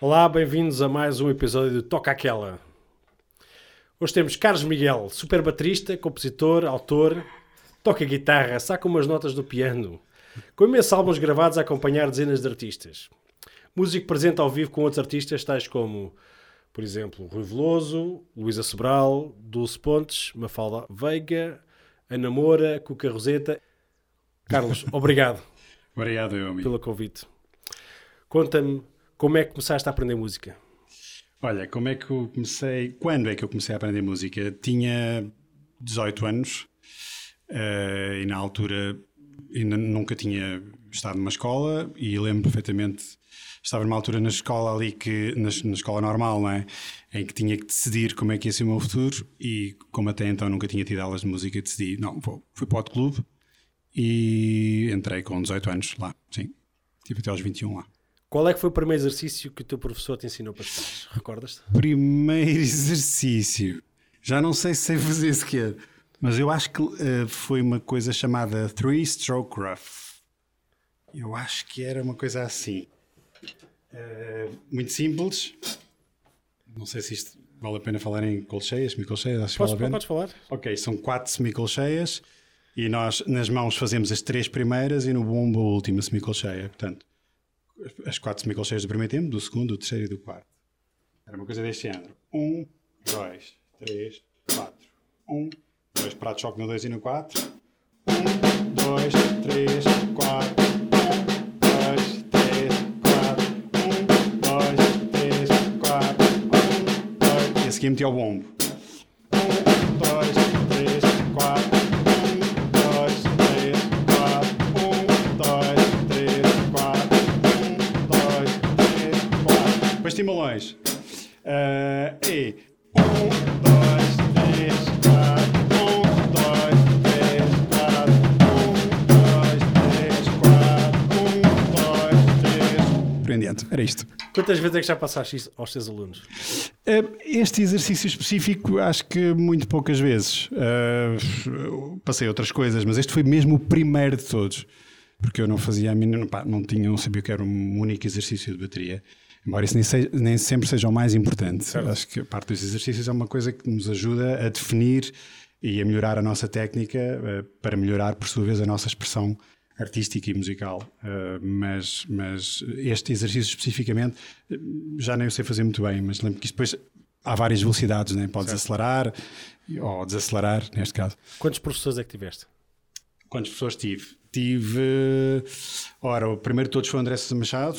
Olá, bem-vindos a mais um episódio do Toca Aquela. Hoje temos Carlos Miguel, super baterista, compositor, autor, toca guitarra, saca umas notas do piano, com imensos álbuns gravados a acompanhar dezenas de artistas. Músico presente ao vivo com outros artistas tais como, por exemplo, Rui Veloso, Luísa Sobral, Dulce Pontes, Mafalda Veiga, Ana Moura, Cuca Roseta. Carlos, obrigado Obrigado, eu, amigo. pelo convite. Conta-me como é que começaste a aprender música. Olha, como é que eu comecei? Quando é que eu comecei a aprender música? Tinha 18 anos eh, e na altura ainda nunca tinha estado numa escola e lembro perfeitamente. Estava numa altura na escola ali que na, na escola normal, não é? Em que tinha que decidir como é que ia ser o meu futuro e como até então nunca tinha tido aulas de música, decidi, não, vou, fui para o clube e entrei com 18 anos lá, sim. Tive até aos 21 lá. Qual é que foi o primeiro exercício que o teu professor te ensinou para estudar? Recordas-te? Primeiro exercício. Já não sei se sei fazer sequer, mas eu acho que eh, foi uma coisa chamada Three Stroke Rough. Eu acho que era uma coisa assim. Eh, muito simples. Não sei se isto vale a pena falar em colcheias, semicolcheias, acho que Podes, vale a pena. podes falar? Ok, são quatro semicolcheias e nós nas mãos fazemos as três primeiras e no bombo a última semicolcheia. Portanto, as quatro semicolcheias do primeiro tempo, do segundo, do terceiro e do quarto. Era uma coisa deste género. Um, dois, três, quatro. Um, dois, prato de choque no dois e no quatro. Um, dois, três, quatro. Um, dois, três, quatro. Um, dois, três, quatro. Um, dois. E a seguir meti ao bombo. Timbalões. Ah, e um, dois, três, quatro. Um, dois, três, quatro. Um, dois, três, quatro. Um, dois, três. Por em diante. Era isto. Quantas vezes é que já passaste isso aos teus alunos? Uh, Este exercício específico, acho que muito poucas vezes. Uh, passei outras coisas, mas este foi mesmo o primeiro de todos. Porque eu não fazia a pá, não tinha, não sabia que era um único exercício de bateria. Embora isso nem, se- nem sempre seja o mais importante. Acho que a parte dos exercícios é uma coisa que nos ajuda a definir e a melhorar a nossa técnica uh, para melhorar, por sua vez, a nossa expressão artística e musical. Uh, mas, mas este exercício especificamente uh, já nem eu sei fazer muito bem, mas lembro que isto depois há várias velocidades, né? podes acelerar ou desacelerar, neste caso. Quantos professores é que tiveste? Quantas pessoas tive? Tive. Ora, o primeiro de todos foi o André Machado.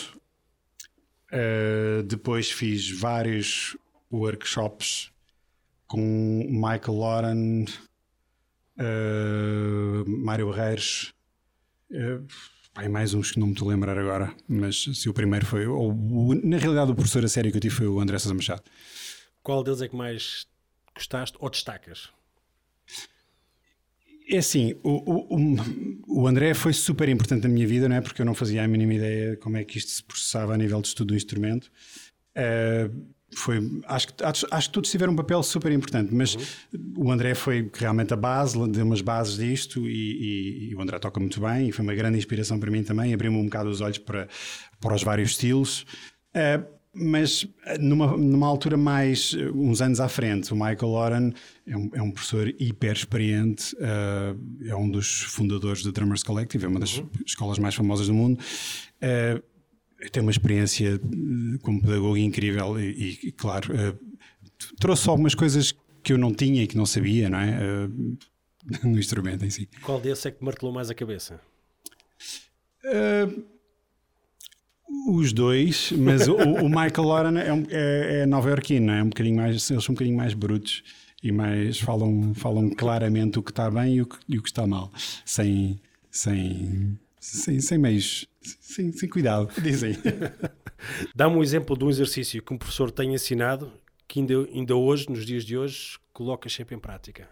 Uh, depois fiz vários workshops com Michael Lauren, uh, Mário Barreiros. Uh, mais uns que não me estou a lembrar agora, mas se o primeiro foi. Ou, o- na realidade, o professor a sério que eu tive foi o André Sousa Machado. Qual deles é que mais gostaste ou destacas? É assim, o, o, o- André foi super importante na minha vida, não é? Porque eu não fazia a mínima ideia como é que isto se processava a nível de estudo do instrumento. Eh, foi, acho, que, acho, acho que todos tiveram um papel super importante, mas o André foi realmente a base, deu umas bases disto e, e- e o André toca muito bem e foi uma grande inspiração para mim também, abriu-me um bocado os olhos para, para os vários estilos. Eh, mas eh, numa, numa altura mais, eh, uns anos à frente, o Michael Lauren é um, é um professor hiper experiente, eh, é um dos fundadores do Drummers Collective, é uma das escolas mais famosas do mundo. Eh, tem uma experiência como pedagogo incrível e, e, claro, eh, trouxe algumas coisas que eu não tinha e que não sabia, não é? No instrumento em si. Qual desses é que te martelou mais a cabeça? Uh, os dois, mas o, o Michael Lauren é, um, é, é nova-iorquino, é? um bocadinho mais, eles são um bocadinho mais brutos e mais falam, falam claramente o que está bem e o que, e o que está mal, sem, sem, sem, sem meios, sem, sem cuidado, dizem. Dá-me um exemplo de um exercício que um professor tem ensinado que ainda, ainda hoje, nos dias de hoje, colocas sempre em prática.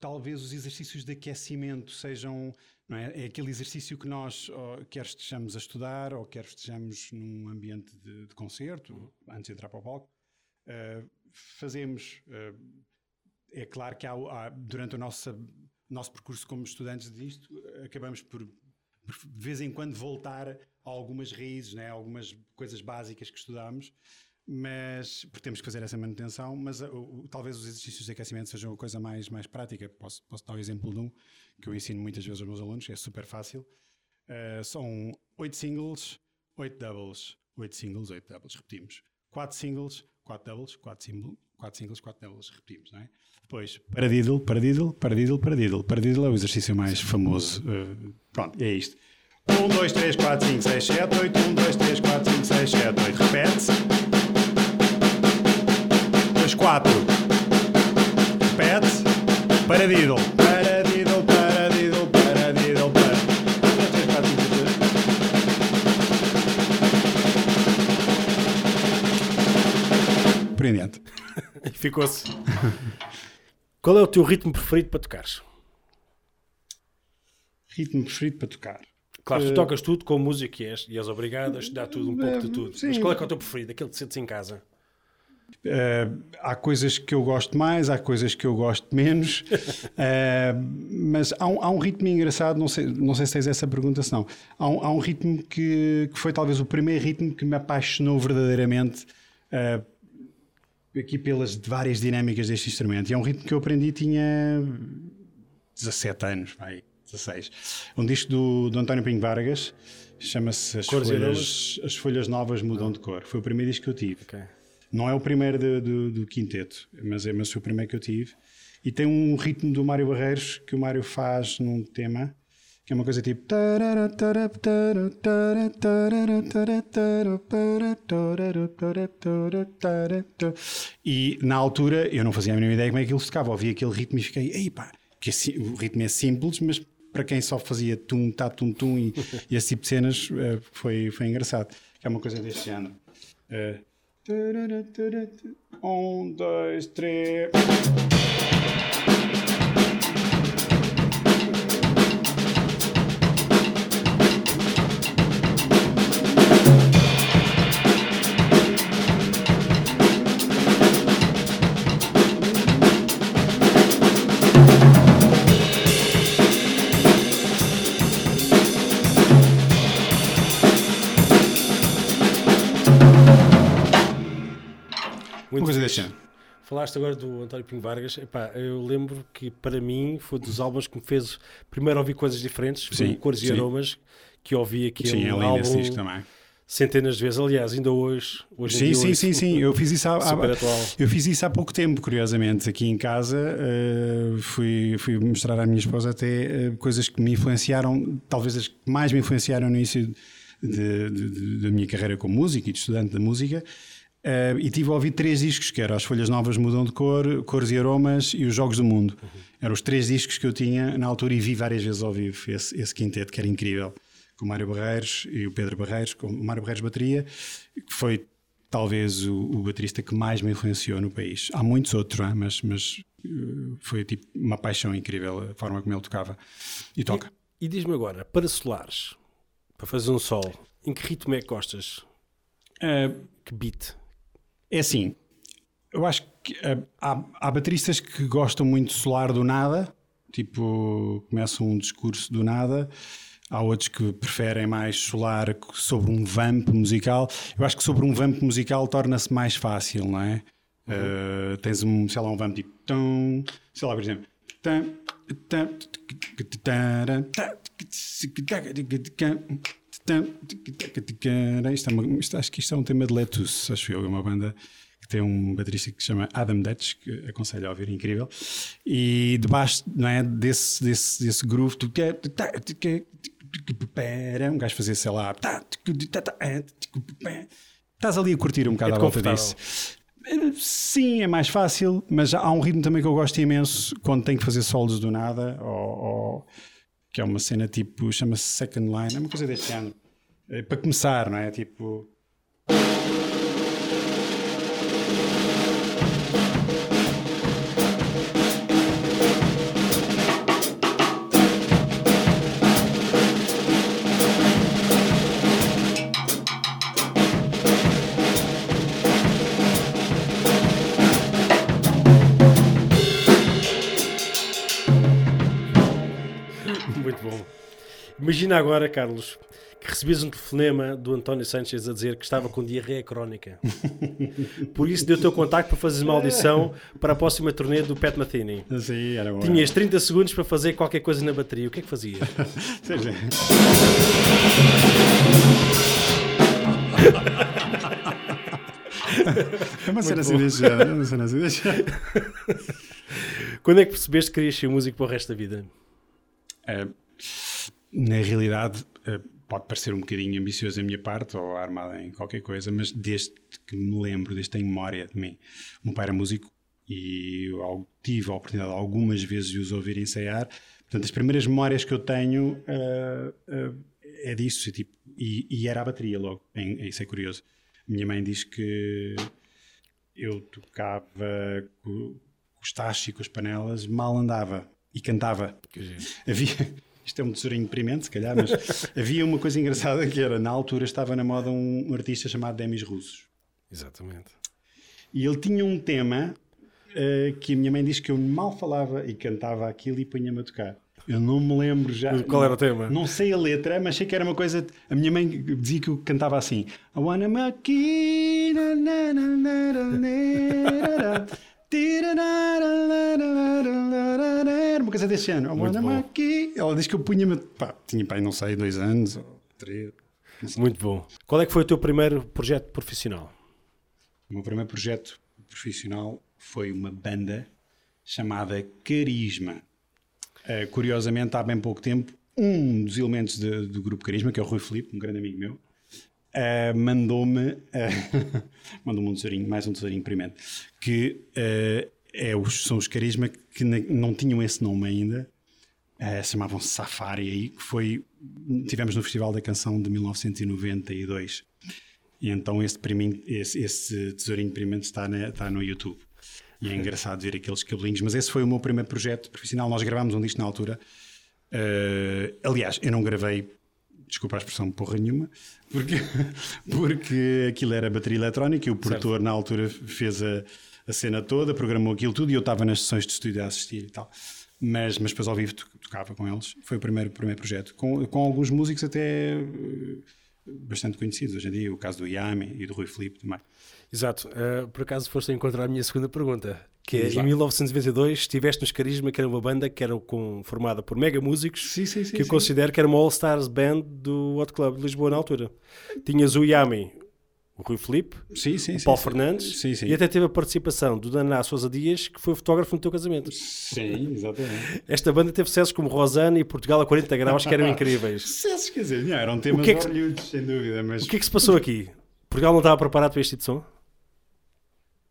Talvez os exercícios de aquecimento sejam é? é aquele exercício que nós, ó, quer estejamos a estudar ou quer estejamos num ambiente de, de concerto, antes de entrar para o palco, uh, fazemos. Uh, é claro que há, há, durante o nosso, nosso percurso como estudantes disto, acabamos por de vez em quando voltar a algumas raízes, né? algumas coisas básicas que estudámos, mas porque temos que fazer essa manutenção, mas uh, uh, talvez os exercícios de aquecimento sejam a coisa mais, mais prática. Posso, posso dar o exemplo de um que eu ensino muitas vezes aos meus alunos, é super fácil. Uh, são 8 singles, 8 doubles, 8 singles, 8 doubles, repetimos. 4 singles, 4 doubles, 4 singles, 4 singles, 4 doubles, repetimos, não é? Depois, paradiddle, paradiddle, paradiddle, paradiddle. Paradiddle é o exercício mais famoso. Uh, pronto, é isto. 1, 2, 3, 4, 5, 6, 7, 8. 1, 2, 3, 4, 5, 6, 7, 8. Repete-se. Depois 4. Repete-se. Paradiddle. Paradiddle, paradiddle, paradiddle, paradiddle. 1, 2, 3, 4, 5, 6, 7. Por em diante. E ficou-se. Qual é o teu ritmo preferido para tocares? Ritmo preferido para tocar. Claro, tu Eh, tocas tudo com música e és, e és obrigado a estudar tudo, um pouco de tudo. sim. Mas qual é que é o teu preferido? Aquele que sentes em casa? Uh, há coisas que eu gosto mais, há coisas que eu gosto menos, Uh, mas há um, há um ritmo engraçado. Não sei, não sei se tens essa pergunta, se não. Há um, há um ritmo que, que foi talvez o primeiro ritmo que me apaixonou verdadeiramente. uh, aqui pelas várias dinâmicas deste instrumento. E é um ritmo que eu aprendi, tinha 17 anos, vai, 16. Um disco do, do António Pinho Vargas, chama-se As As Folhas Novas Mudam de Cor. Foi o primeiro disco que eu tive. Ok. Não é o primeiro de- do, do quinteto, mas é mas foi o primeiro que eu tive. E tem um ritmo do Mário Barreiros que o Mário faz num tema que é uma coisa tipo. E na altura eu não fazia a mínima ideia como é que se tocava. Ouvi aquele ritmo e fiquei, ei pá, que assim, o ritmo é simples, mas para quem só fazia tum, tá, tum, tum e, e esse tipo de cenas eh, foi, foi engraçado. Que é uma coisa deste género. Eh, um, dois, três. Muito Uma coisa deste género. Falaste agora do António Pinho Vargas. Epá, eu lembro que para mim foi dos álbuns que me fez primeiro ouvir coisas diferentes, Sim, Cores e sim. Aromas, que ouvi aquele Sim, esse álbum disco também. centenas de vezes. Aliás, ainda hoje, hoje Sim, sim, ouço- sim, sim. Eu fiz isso há, há- eu fiz isso há pouco tempo, curiosamente, aqui em casa. eh, fui, fui mostrar à minha esposa até eh, coisas que me influenciaram, talvez as que mais me influenciaram no início da minha carreira como músico e de estudante de música. Eh, e tive a ouvir três discos, que eram As Folhas Novas Mudam de Cor, Cores e Aromas e Os Jogos do Mundo. Eram os três discos que eu tinha na altura e vi várias vezes ao vivo esse, esse quinteto, que era incrível. Com o Mário Barreiros e o Pedro Barreiros, com o Mário Barreiros bateria, que foi talvez o, o baterista que mais me influenciou no país. Há muitos outros, ah, mas, mas eh, foi tipo uma paixão incrível a forma como ele tocava e toca. E diz-me agora, para solares, para fazer um sol, em que ritmo é que gostas? Eh, Que beat? É assim, eu acho que eh, há, há bateristas que gostam muito de solar do nada, tipo, começam um discurso do nada. Há outros que preferem mais solar sobre um vamp musical. Eu acho que sobre um vamp musical torna-se mais fácil, não é? Eh, tens um, sei lá, um vamp tipo. tum, sei lá, por exemplo. tum, isto é uma- isto- acho que isto é um tema de Letus, acho eu, é uma banda que tem um baterista que se chama Adam Dutch, que aconselho a ouvir, incrível. E debaixo não é, desse, desse, desse groove, tu quer. Um gajo fazer, sei lá. Estás ali a curtir um bocado É-te à volta disso. Sim, é mais fácil, mas há um ritmo também que eu gosto imenso quando tenho que fazer solos do nada, ou, ou- que é uma cena tipo, chama-se Second Line, é uma coisa deste género. É, para começar, não é? Tipo. Bom. Imagina agora, Carlos, que recebias um telefonema do António Sanchez a dizer que estava com diarreia crónica. Por isso deu o teu contacto para fazeres uma audição para a próxima turnê do Pat Metheny. Sim, era bom. Tinhas 30 segundos para fazer qualquer coisa na bateria. O que é que fazias? Sim, sim. É uma cena assim género, é uma cena assim. Quando é que percebeste que querias ser músico para o resto da vida? É, na realidade, é, pode parecer um bocadinho ambicioso da minha parte ou armada em qualquer coisa, mas desde que me lembro, desde que tenho memória de mim, meu pai era músico e eu tive a oportunidade algumas vezes de os ouvir ensaiar. Portanto, as primeiras memórias que eu tenho uh, uh, é disso, tipo, e, e, era a bateria logo. É, isso é curioso. Minha mãe diz que eu tocava com, com os tachos e com as panelas, mal andava e cantava. Havia, isto é um tesourinho deprimente, se calhar, mas havia uma coisa engraçada que era, na altura estava na moda um, artista chamado Demis Russos. Exatamente. E ele tinha um tema uh, que a minha mãe diz que eu mal falava e cantava aquilo e punha-me a tocar. Eu não me lembro já. Qual era o tema? Não sei a letra, mas sei que era uma coisa. A minha mãe dizia que eu cantava assim. I wanna make uma coisa desse ano. Make Ela diz que eu punha-me. Pá, tinha pai, não sei, dois anos ou três. Muito bom. Qual é que foi o teu primeiro projeto profissional? O meu primeiro projeto profissional foi uma banda chamada Carisma. Uh, curiosamente, há bem pouco tempo, um dos elementos de, do grupo Carisma, que é o Rui Filipe, um grande amigo meu, uh, mandou-me uh, mandou-me um tesourinho, mais um tesourinho primeiro, que é os, são os Carisma que não tinham esse nome ainda, chamavam-se Safari, aí, que foi, tivemos no Festival da Canção de 1992. E então esse, esse, esse tesourinho primeiro está, na, está no YouTube. E é engraçado ver aqueles cabelinhos. Mas esse foi o meu primeiro projeto profissional. Nós gravámos um disco na altura. Uh, aliás, eu não gravei, desculpa a expressão, porra nenhuma, porque, porque aquilo era bateria eletrónica e o produtor certo. na altura fez a, a cena toda, programou aquilo tudo e eu estava nas sessões de estúdio a assistir e tal. Mas, mas depois ao vivo tocava com eles. Foi o primeiro, primeiro projeto. Com, com alguns músicos até uh, bastante conhecidos hoje em dia, o caso do Yami e do Rui Filipe também. Exato. Uh, por acaso foste a encontrar a minha segunda pergunta, que é, em 1922 estiveste nos Carisma, que era uma banda que era com, formada por mega músicos, sim, sim, sim, que eu considero que era uma All-Stars Band do Hot Club de Lisboa na altura. Tinhas o Yami, o Rui Felipe, o Paulo Fernandes e até teve a participação do Daná Sousa Dias, que foi fotógrafo no teu casamento. Sim, exatamente. Esta banda teve sucessos como Rosana e Portugal a 40 graus, que eram incríveis. Sucessos, quer dizer, não, eram temas que é que, sem dúvida. Mas... O que é que se passou aqui? Portugal não estava preparado para este tipo de som?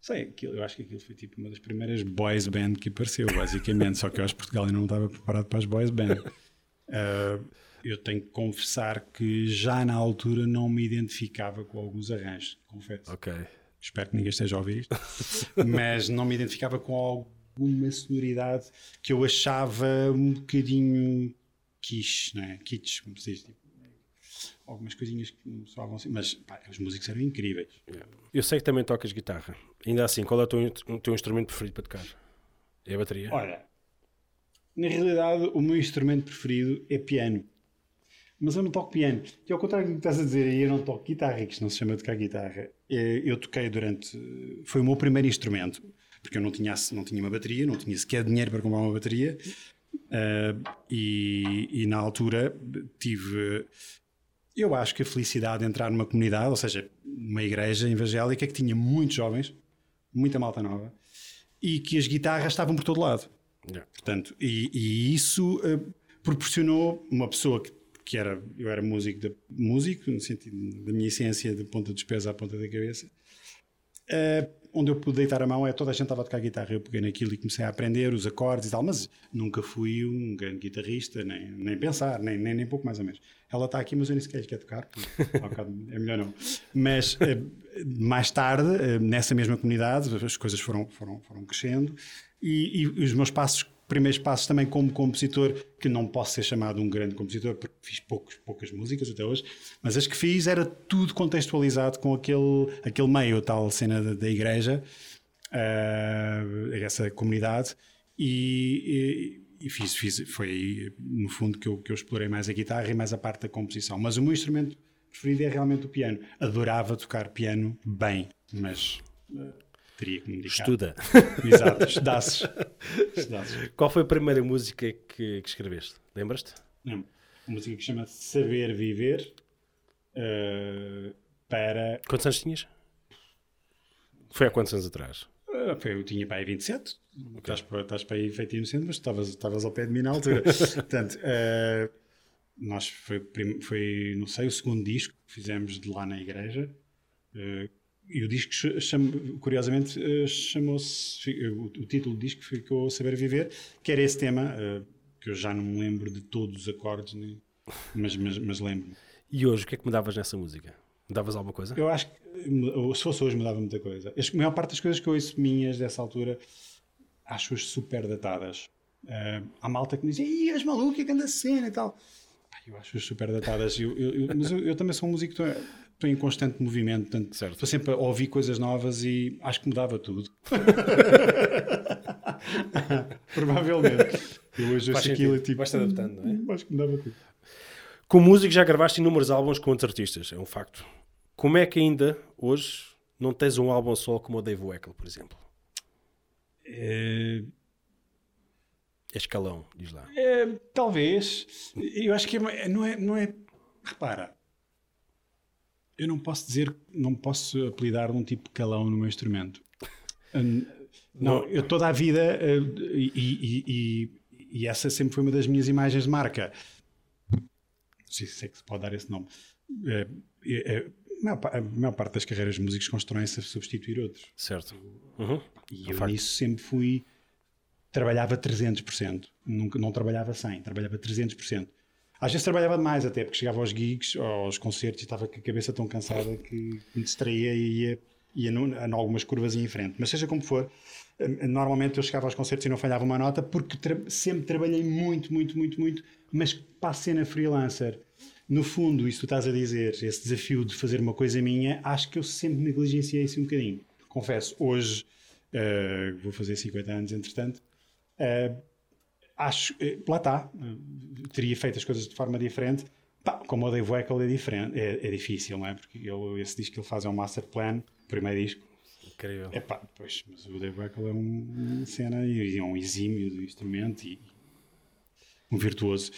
Sei, aquilo, eu acho que aquilo foi tipo uma das primeiras boys band que apareceu, basicamente. Só que eu acho que Portugal ainda não estava preparado para as boys band. Uh, eu tenho que confessar que já na altura não me identificava com alguns arranjos, confesso. Ok. Espero que ninguém esteja a ouvir isto. Mas não me identificava com alguma sonoridade que eu achava um bocadinho quiche, não é? Kitsch, como se diz. Tipo algumas coisinhas que soavam assim, mas pá, os músicos eram incríveis. Eu sei que também tocas guitarra. Ainda assim, qual é o teu, o teu instrumento preferido para tocar? É a bateria? Olha, na realidade, o meu instrumento preferido é piano. Mas eu não toco piano. E ao contrário do que estás a dizer aí, eu não toco guitarra, que isto não se chama de tocar guitarra. É, eu toquei durante. Foi o meu primeiro instrumento, porque eu não tinha, não tinha uma bateria, não tinha sequer dinheiro para comprar uma bateria. Uh, e, e, na altura tive eu acho que a felicidade de entrar numa comunidade, ou seja, numa igreja evangélica que tinha muitos jovens, muita malta nova, e que as guitarras estavam por todo lado. Yeah. Portanto, e, e isso uh, proporcionou uma pessoa que, que era, eu era músico, de, músico, no sentido da minha essência de ponta dos pés à ponta da cabeça, uh, onde eu pude deitar a mão é toda a gente estava a tocar guitarra. Eu peguei naquilo e comecei a aprender os acordes e tal, mas nunca fui um grande guitarrista, nem, nem pensar, nem, nem, nem pouco mais ou menos. Ela está aqui, mas eu nem sequer quer tocar, porque é melhor não. Mas eh, mais tarde, eh, nessa mesma comunidade, as coisas foram, foram, foram crescendo e, e os meus passos primeiros passos também como compositor, que não posso ser chamado um grande compositor, porque fiz poucos, poucas músicas até hoje, mas as que fiz era tudo contextualizado com aquele, aquele meio, a tal cena da, da igreja, uh, essa comunidade, e, e fiz, fiz, foi aí, no fundo, que eu, que eu explorei mais a guitarra e mais a parte da composição. Mas o meu instrumento preferido é realmente o piano. Adorava tocar piano bem, mas uh, teria que me. Estuda. Exato, estudasses. estudasses. Qual foi a primeira música que, que escreveste? Lembras-te? Uma música que chama Saber Viver uh, para. Quantos anos tinhas? Foi há quantos anos atrás? Uh, foi, eu tinha para aí 27. Okay. Estás, para, estás para aí feito inocente, mas estavas, estavas ao pé de mim na altura. Portanto, uh, nós foi, foi, não sei, o segundo disco que fizemos de lá na igreja. Uh, e o disco, curiosamente, uh, chamou-se. O, o, título do disco ficou Saber Viver, que era esse tema, uh, que eu já não me lembro de todos os acordes, mas, mas, mas lembro-me. E hoje, o que é que mudavas nessa música? Mudavas alguma coisa? Eu acho que, se fosse hoje, mudava muita coisa. A maior parte das coisas que eu ouço minhas dessa altura, acho-as super datadas. Uh, há malta que me diz, Ih, és maluco, que anda cena e tal. Eu acho super datadas. Eu, eu, eu, mas eu, também sou um músico, estou em constante movimento, portanto, certo. estou sempre a ouvir coisas novas e acho que mudava tudo. Provavelmente. Eu hoje ouço aquilo tipo. Vais-te adaptando, não é? Acho que mudava tudo. Com músico já gravaste inúmeros álbuns com outros artistas, é um facto. Como é que ainda hoje não tens um álbum solo como o Dave Weckl, por exemplo? É... É escalão, diz lá. É, talvez. Eu acho que é, não, é, não é. Repara, eu não posso dizer, não posso apelidar um tipo de calão no meu instrumento. Não, eu toda a vida, eh, e, e, e, e, essa sempre foi uma das minhas imagens de marca. Não sei se é que se pode dar esse nome. É, é, a maior parte das carreiras de músicos constroem-se a substituir outros. Certo. Uhum. E eu nisso sempre fui trabalhava 300%, nunca, não trabalhava 100%, trabalhava 300%. Às vezes trabalhava mais até, porque chegava aos gigs, aos concertos e estava com a cabeça tão cansada que me distraía e ia, ia em algumas curvas em frente. Mas seja como for, eh, normalmente eu chegava aos concertos e não falhava uma nota porque tra sempre trabalhei muito, muito, muito, muito, mas para a cena freelancer, no fundo, isso tu estás a dizer, esse desafio de fazer uma coisa minha, acho que eu sempre negligenciei isso um bocadinho. Confesso, hoje, uh, vou fazer 50 anos entretanto, Uh, acho, uh, lá está, uh, teria feito as coisas de forma diferente. Pá, como o Dave Weckl é diferente, é, é, difícil, não é? Porque ele, esse disco que ele faz é um master plan, primeiro disco. Incrível. É pá, pois, mas o Dave Weckl é um, uma cena e é um exímio do instrumento e um virtuoso.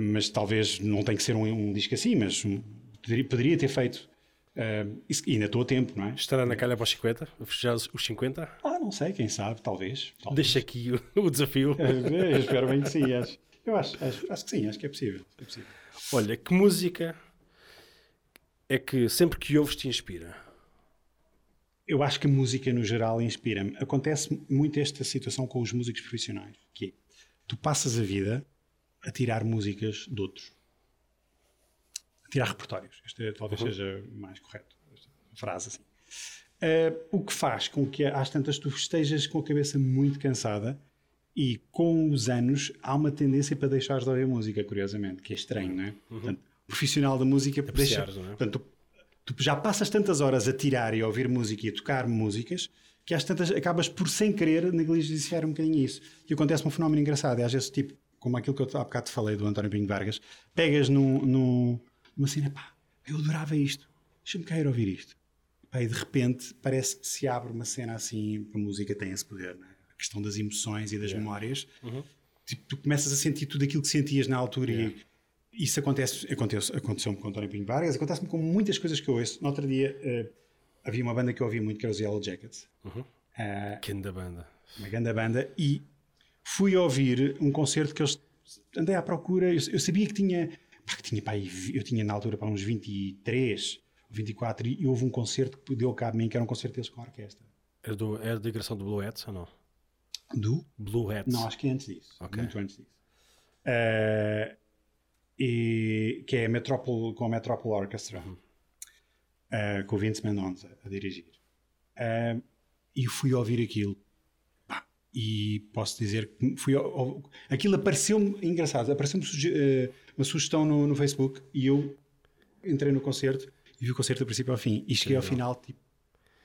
Mas talvez não tem que ser um, um disco assim, mas um, poderia, poderia ter feito Uh, isso, ainda estou a tempo, não é? Estará na calha para os 50? Já os 50? Ah, não sei, quem sabe, talvez. talvez. Deixa aqui o, o desafio. eu espero bem que sim, acho. Eu acho, acho, acho que sim, acho que é possível, é possível. Olha, que música é que sempre que ouves te inspira? Eu acho que a música no geral inspira-me. Acontece muito esta situação com os músicos profissionais, que é, tu passas a vida a tirar músicas de outros tirar repertórios. Este é, talvez uhum. seja mais correto, esta frase assim. Uh, o que faz com que às tantas tu estejas com a cabeça muito cansada e com os anos há uma tendência para deixares de ouvir música, curiosamente, que é estranho, não é? Uhum. Portanto, o profissional da música deixa, não é? portanto, tu, tu, já passas tantas horas a tirar e a ouvir música e a tocar músicas que às tantas acabas por sem querer negligenciar um bocadinho isso. E acontece um fenómeno engraçado, é às vezes tipo, como aquilo que eu há bocado te falei do António Pinho Vargas, pegas num, num uma cena, pá, eu adorava isto, deixa-me cair ouvir isto. Pá, e de repente parece que se abre uma cena assim, a música tem esse poder, né? a questão das emoções e das yeah. memórias. Uhum. Tipo, tu começas a sentir tudo aquilo que sentias na altura yeah. e isso acontece, aconteceu, aconteceu-me com António Pinho Vargas, acontece-me com muitas coisas que eu ouço. No outro dia uh, havia uma banda que eu ouvia muito que era os Yellow Jackets. Uhum. Uh, grande banda. Uma grande banda e fui ouvir um concerto que eles andei à procura, eu, eu sabia que tinha que tinha, pá, eu tinha na altura para uns 23, 24 e houve um concerto que deu cabo a mim, que era um concerto deles com a orquestra. Era, do, era da digressão do Blue Hats ou não? Do? Blue Hats. Não, acho que é antes disso. Okay. Muito antes disso. Uh, e, que é a Metrópole, com a Metrópole Orchestra, uhum. uh, com o Vince Mendonça a dirigir. Uh, e fui ouvir aquilo. E posso dizer que fui, aquilo apareceu-me engraçado, apareceu-me uma sugestão no, no Facebook e eu entrei no concerto e vi o concerto do princípio ao fim. E cheguei ao final, tipo,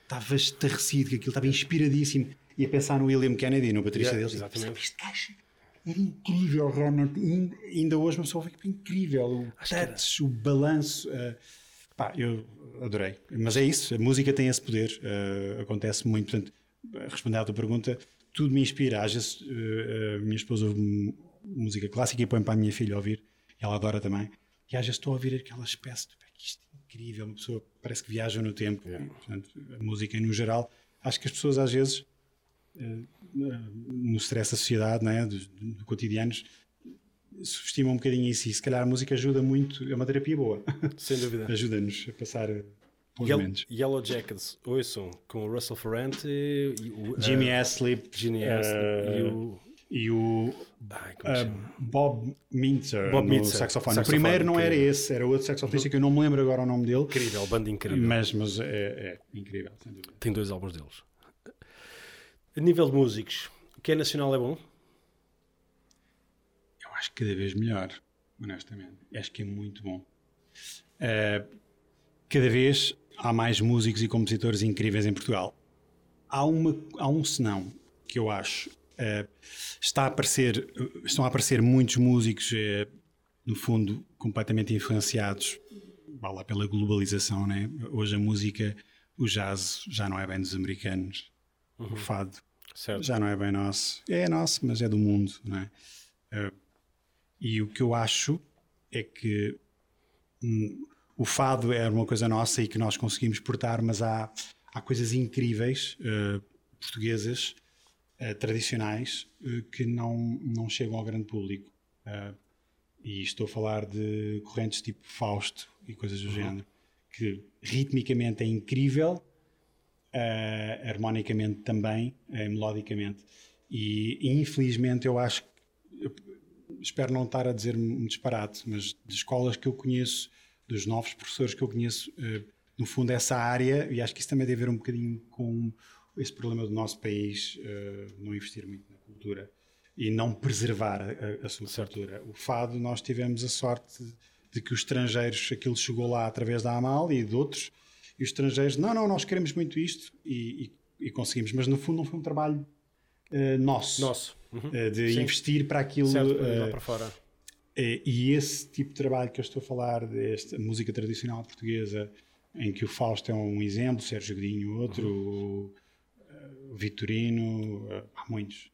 estava estarrecido, que aquilo estava inspiradíssimo. E a pensar no William Kennedy, no baterista yeah, deles. Exatamente. Este gajo era incrível, realmente. Ainda, hoje uma pessoa fica incrível. O touch, o balanço. Uh, pá, eu adorei. Mas é isso, a música tem esse poder. Uh, acontece muito. Portanto, respondendo à tua pergunta, tudo me inspira. Às vezes, uh, a minha esposa ouve música clássica e põe para a minha filha ouvir. Ela adora também. E às vezes estou a ouvir aquela espécie de. Isto é incrível, uma pessoa parece que viaja no tempo. Yeah. Portanto, a música, no geral, acho que as pessoas às vezes no stress da sociedade, né, do, do cotidianos, subestima um bocadinho isso e se calhar a música ajuda muito, é uma terapia boa. Sem dúvida. Ajuda-nos a passar bons Yellow. Yellow Jackets, ouçam, com o Russell Ferrante o, Jimmy uh, Aslip Jimmy Aslip uh, e o e o Ai, uh, Bob Mintzer Bob no Mintzer, saxofone. saxofone. O primeiro não era esse, era outro saxofonista que eu não me lembro agora o nome dele. Incrível, banda incrível. Mas, mas é, é incrível, sem dúvida. Tem dois álbuns deles. A nível de músicos, o que é nacional é bom? Eu acho que cada vez melhor, honestamente. Acho que é muito bom. Uh, cada vez há mais músicos e compositores incríveis em Portugal. Há, uma, há um senão que eu acho. Uh, está a aparecer, estão a aparecer muitos músicos, uh, no fundo, completamente influenciados vá lá, pela globalização. Né? Hoje a música, o jazz, já não é bem dos americanos. Uhum. O fado Certo. já não é bem nosso. É nosso, mas é do mundo, não é? Uh, e o que eu acho é que o fado é uma coisa nossa e que nós conseguimos portar, mas há, há coisas incríveis uh, portuguesas, uh, tradicionais, que não, não chegam ao grande público. e estou a falar de correntes tipo Fausto e coisas do uhum. género, que ritmicamente é incrível, uh, harmonicamente também, uh, melodicamente. E, e, infelizmente eu acho eu espero não estar a dizer um disparate, mas de escolas que eu conheço, dos novos professores que eu conheço, uh, no fundo essa área, e acho que isso também deve ver um bocadinho com esse problema do nosso país, não investir muito na cultura e não preservar a, a sua certo. cultura. O fado, nós tivemos a sorte de que os estrangeiros, aquilo chegou lá através da AMAL e de outros, e os estrangeiros, não, não, nós queremos muito isto e, e, e conseguimos, mas no fundo não foi um trabalho uh, nosso, nosso. Uhum. Uh, de Sim. investir para aquilo. Certo, uh, para fora. E esse tipo de trabalho que eu estou a falar, desta música tradicional portuguesa, em que o Fausto é um exemplo, Sérgio Godinho outro, uhum. o, Vitorino, há muitos.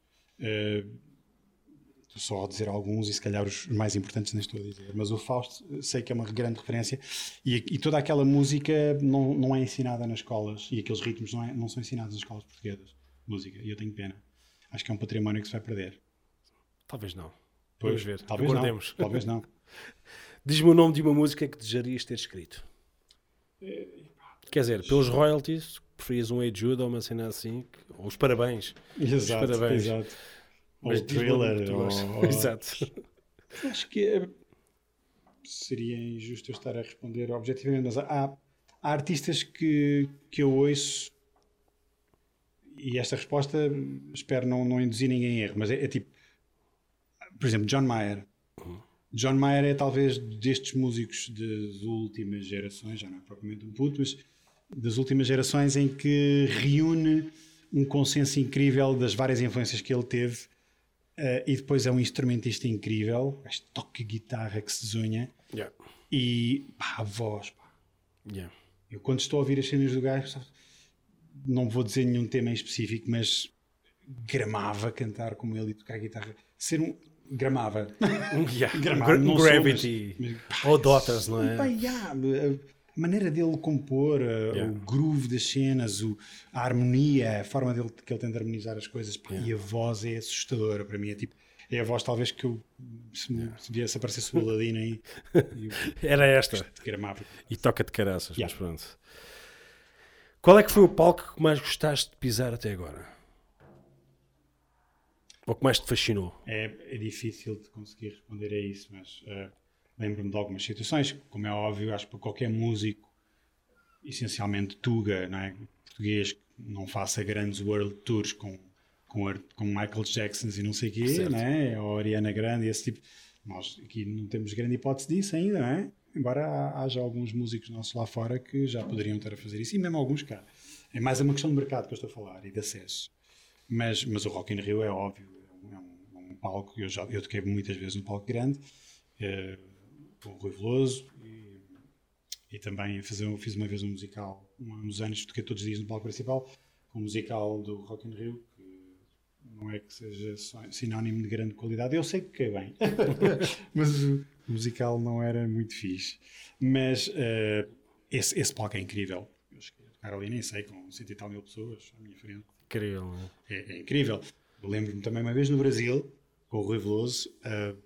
Estou só a dizer alguns e se calhar os mais importantes nem estou a dizer, mas o Fausto sei que é uma grande referência e, e toda aquela música não, não é ensinada nas escolas e aqueles ritmos não, é, não são ensinados nas escolas portuguesas, música, e eu tenho pena. Acho que é um património que se vai perder. Talvez não. Pois, Vamos ver. Talvez Aguardemos. não. Talvez não. Diz-me o nome de uma música que desejarias ter escrito. É, Quer dizer, pelos royalties, preferias um Jude ou uma cena assim, ou os parabéns. Exato, os parabéns. exato. Mas ou thriller. Ou, ou... Exato. Acho que é... seria injusto eu estar a responder objetivamente, mas há, há artistas que, que eu ouço e esta resposta espero não, não induzir ninguém em erro, mas é, é tipo, por exemplo, John Mayer. John Mayer é talvez destes músicos das últimas gerações, já não é propriamente um puto, mas das últimas gerações em que reúne um consenso incrível das várias influências que ele teve Uh, e depois é um instrumentista incrível, este toque guitarra que se desunha. Yeah. E pá, a voz. Pá. Yeah. Eu quando estou a ouvir as cenas do gajo, não vou dizer nenhum tema em específico, mas gramava cantar como ele e tocar guitarra. Ser um. Gramava. Yeah. gramava. Gravity. Sou, mas, mas, Ou Daughters, não é? Pá, yeah, a maneira dele compor, Yeah. o groove das cenas, o- a harmonia, a forma dele, que ele tem de harmonizar as coisas, Yeah. e a voz é assustadora para mim. É tipo, é a voz talvez que eu se, me- se viesse aparecesse o Aladino aí Era esta. gramava. E toca de caraças, Yeah. mas pronto. Qual é que foi o palco que mais gostaste de pisar até agora? Ou que mais te fascinou? É, é difícil de conseguir responder a isso, mas eh, lembro-me de algumas situações, como é óbvio, acho que para qualquer músico, essencialmente Tuga, não é? português, que não faça grandes world tours com, com, com Michael Jackson e não sei o quê, Certo. não é? ou Ariana Grande, esse tipo. Nós aqui não temos grande hipótese disso ainda, não é? Embora ha- haja alguns músicos nossos lá fora que já poderiam estar a fazer isso, e mesmo alguns cá. É mais uma questão de mercado que eu estou a falar e de acesso. Mas, mas o Rock in Rio é óbvio, é um, é um um palco, eu, já, eu toquei muitas vezes no palco grande, com o Rui Veloso, e, e também fiz uma vez um musical, uns anos, toquei todos os dias no palco principal, um musical do Rock in Rio, não é que seja sinónimo de grande qualidade, eu sei que toquei bem, mas o musical não era muito fixe. Mas uh, esse, esse palco é incrível. Eu cheguei a tocar ali, nem sei, com cento e tal mil pessoas à minha frente. Incrível, é? É, é incrível. Lembro-me também uma vez no Brasil, com o Rui Veloso, uh,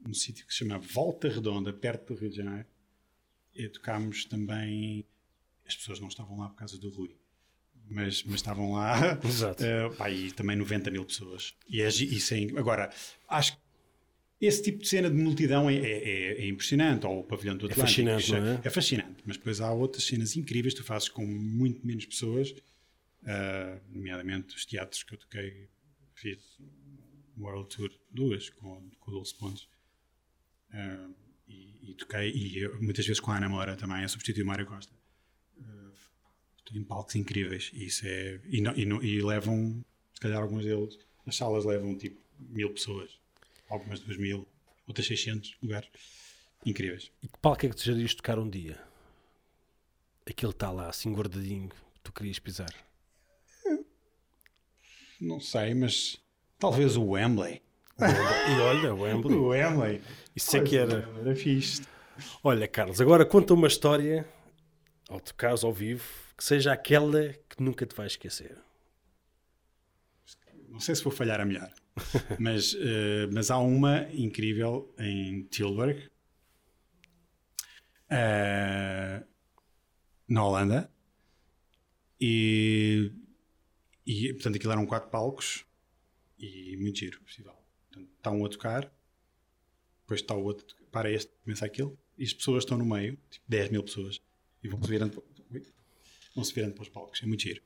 num sítio que se chama Volta Redonda, perto do Rio de Janeiro, e tocámos também. As pessoas não estavam lá por causa do Rui, mas, mas estavam lá. Exato. Uh, pá, e também 90 mil pessoas. E é, isso é, agora, acho que esse tipo de cena de multidão é, é, é impressionante, ou o pavilhão do Atlântico. É fascinante, é? é? fascinante, mas depois há outras cenas incríveis que tu fazes com muito menos pessoas, uh, nomeadamente os teatros que eu toquei fiz World Tour duas com, com o Dulce Pontes. Uh, e, e, toquei e eu, muitas vezes com a Ana Moura também a substituir Mário Costa. Uh, em palcos incríveis e isso é e, e, e, levam se calhar alguns deles as salas levam tipo mil pessoas algumas duas mil outras 600 lugares. Incríveis. E que palco é que desejarias tocar um dia? aquele está lá assim guardadinho que tu querias pisar não sei, mas talvez o Wembley. E olha, o Wembley. O Wembley. Isso é que era. Era fixe. Olha, Carlos, agora conta uma história, ao tocares ao vivo, que seja aquela que nunca te vais esquecer. Não sei se vou falhar a melhor, mas, uh, mas há uma incrível em Tilburg, uh, na Holanda, e e, portanto, aquilo eram quatro palcos e muito giro o festival. Portanto, está um a tocar, depois está o outro, para este, começa aquele, e as pessoas estão no meio, tipo 10 mil pessoas, e vão-se virando, vão -se virando para os palcos. É muito giro.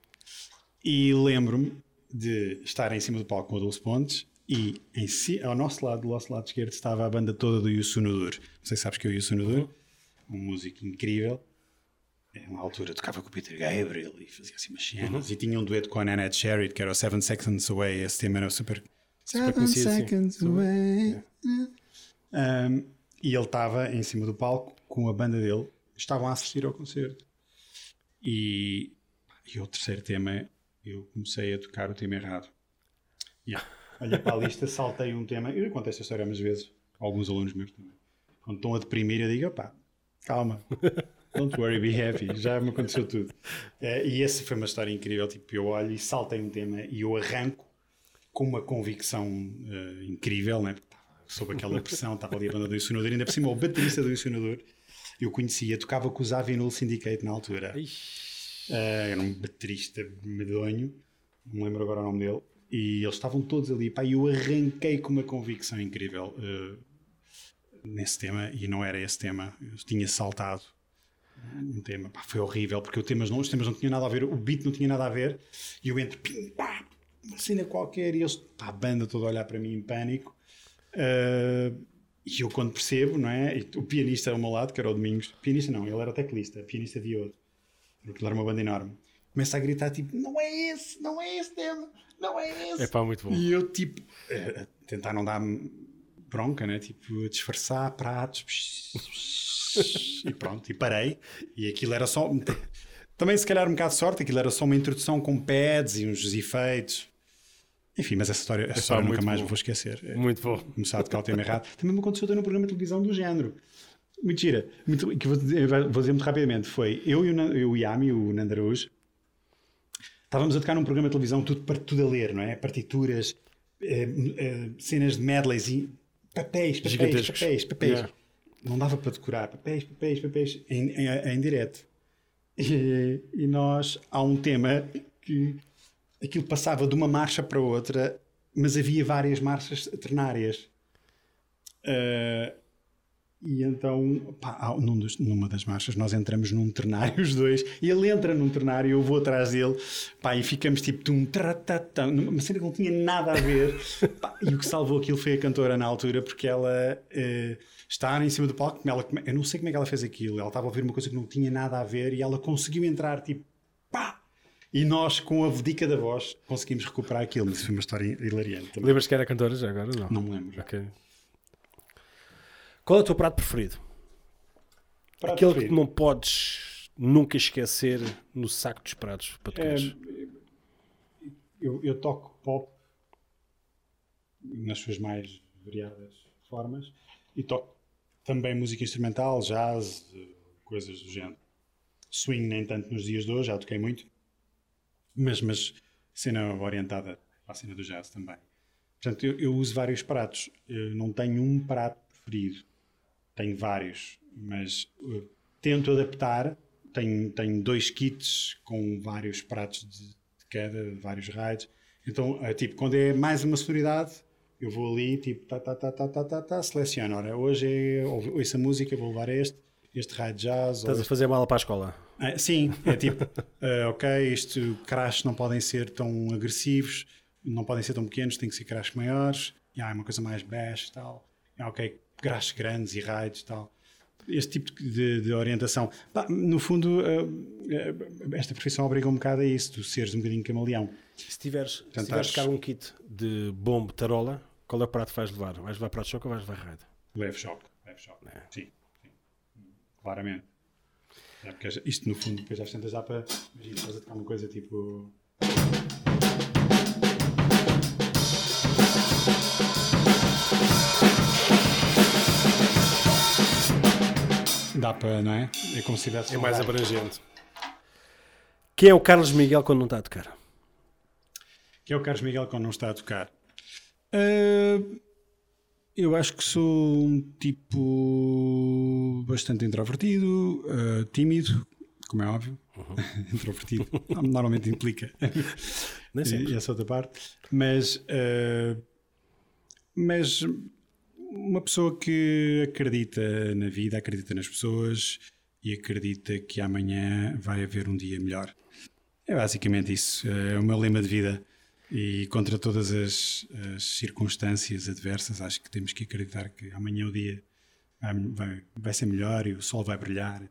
E lembro-me de estar em cima do palco com o Dulce Pontes e em si, ao nosso lado, do nosso lado esquerdo, estava a banda toda do Yusunudur. Não sei se sabes que é o Yusunudur, um músico incrível na altura tocava com o Peter Gabriel e fazia assim umas cenas. Uhum. E tinha um dueto com a Nanette Sherritt, que era o Seven Seconds Away. Esse tema era super, super conhecido. Seconds assim. Away. É. Um, e ele estava em cima do palco com a banda dele. Estavam a assistir ao concerto. E, e o terceiro tema, eu comecei a tocar o tema errado. Yeah. Olha para a lista, saltei um tema. Eu conto esta história umas vezes, alguns alunos meus também. Quando estão a deprimir, eu digo: opá, calma. Don't worry, be happy. Já me aconteceu tudo. Uh, e essa foi uma história incrível. Tipo, eu olho e saltei um tema e eu arranco com uma convicção uh, incrível, né? sob aquela pressão, estava ali a banda do Isonador, ainda por cima o baterista do Isonador, eu conhecia, tocava com os Avinul Syndicate na altura. Uh, era um baterista medonho, não lembro agora o nome dele, e eles estavam todos ali, pá, e eu arranquei com uma convicção incrível uh, nesse tema, e não era esse tema, eu tinha saltado um tema. Pá, foi horrível, porque o temas não, os temas não tinham nada a ver, o beat não tinha nada a ver, e eu entro, pim, pá, uma cena qualquer, e eles, pá, a banda toda a olhar para mim em pânico. Uh, e eu, quando percebo, não é? E o pianista ao meu lado, que era o Domingos, pianista não, ele era teclista, pianista de outro, porque era uma banda enorme. Começa a gritar, tipo, não é esse, não é esse tema, não é esse. É pá, muito bom. E eu, tipo, uh, tentar não dar bronca, né? Tipo, disfarçar pratos e pronto, e parei. E aquilo era só. Também, se calhar, um bocado de sorte, aquilo era só uma introdução com pads e uns efeitos. Enfim, mas essa história, essa história nunca mais bom. vou esquecer. Muito bom. Começar a tocar o tema errado. Também me aconteceu ter um programa de televisão do género. Mentira. Muito, que vou dizer, vou dizer muito rapidamente. Foi eu e o, eu, o Yami, o Nandaruz, estávamos a tocar num programa de televisão tudo, tudo a ler, não é? Partituras, eh, eh, cenas de medleys e papéis, papéis, papéis, papéis. Yeah não dava para decorar papéis, papéis, papéis em, em, em direto. E, e, nós, há um tema que aquilo passava de uma marcha para outra, mas havia várias marchas ternárias. Uh, e então, pá, num dos, numa das marchas, nós entramos num ternário, os dois, e ele entra num ternário, eu vou atrás dele, pá, e ficamos tipo, tum, tratatã, uma cena que não tinha nada a ver. pá, e o que salvou aquilo foi a cantora na altura, porque ela uh, está em cima do palco, ela, eu não sei como é que ela fez aquilo, ela estava a ouvir uma coisa que não tinha nada a ver, e ela conseguiu entrar, tipo, pá, E nós, com a dica da voz, conseguimos recuperar aquilo. Mas foi uma história hilariante também. Lembras que era cantora já agora? Não. Não me lembro. Ok. Qual é o teu prato preferido? Prato Aquele que preferido? não podes nunca esquecer no saco dos pratos para tu É, comeres. eu, eu toco pop nas suas mais variadas formas e toco também música instrumental, jazz, coisas do género. Swing nem tanto nos dias de hoje, já toquei muito, mas, mas cena orientada a cena do jazz também. Portanto, eu, eu uso vários pratos. Eu não tenho um prato preferido. Tenho vários, mas eh, tento adaptar. Tenho, tenho dois kits com vários pratos de, de cada, vários raids. Então, eh, tipo, quando é mais uma sonoridade, eu vou ali, tipo, tá, tá, tá, tá, tá, tá, tá, seleciono. Ora, hoje é, ou- ouço a música, vou levar este, este raid jazz. ou Estás a fazer mala para a escola. ah, sim, é tipo, ah, ok, isto, crashes não podem ser tão agressivos, não podem ser tão pequenos, tem que ser crashes maiores, e há uma coisa mais bash e tal. Ah, ok, crashes grandes e raids e tal. Este tipo de, de orientação. Pá, no fundo, ah, ah, esta profissão obriga um bocado a isso, tu seres um bocadinho camaleão. Se tiveres, se Portanto, tiveres acho- cá um kit de bombo tarola, qual é o prato que vais levar? Vais levar prato de choque ou vais levar raid? Leve choque, leve choque. Sim, sim. Claramente. É porque isto, no fundo, depois às tantas dá para. Imagina, estás a tocar uma coisa tipo. Dá para, não é? É como se tivesse. É mais abrangente. Quem é o Carlos Miguel quando não está a tocar? Que é o Carlos Miguel quando não está a tocar. Ah, eu acho que sou um tipo bastante introvertido, ah, tímido, como é óbvio. introvertido normalmente implica Nem sempre. e essa outra parte, mas, ah, mas uma pessoa que acredita na vida, acredita nas pessoas e acredita que amanhã vai haver um dia melhor. É basicamente isso. É o meu lema de vida. E contra todas as, as circunstâncias adversas, acho que temos que acreditar que amanhã o dia vai, vai, vai ser melhor e o sol vai brilhar.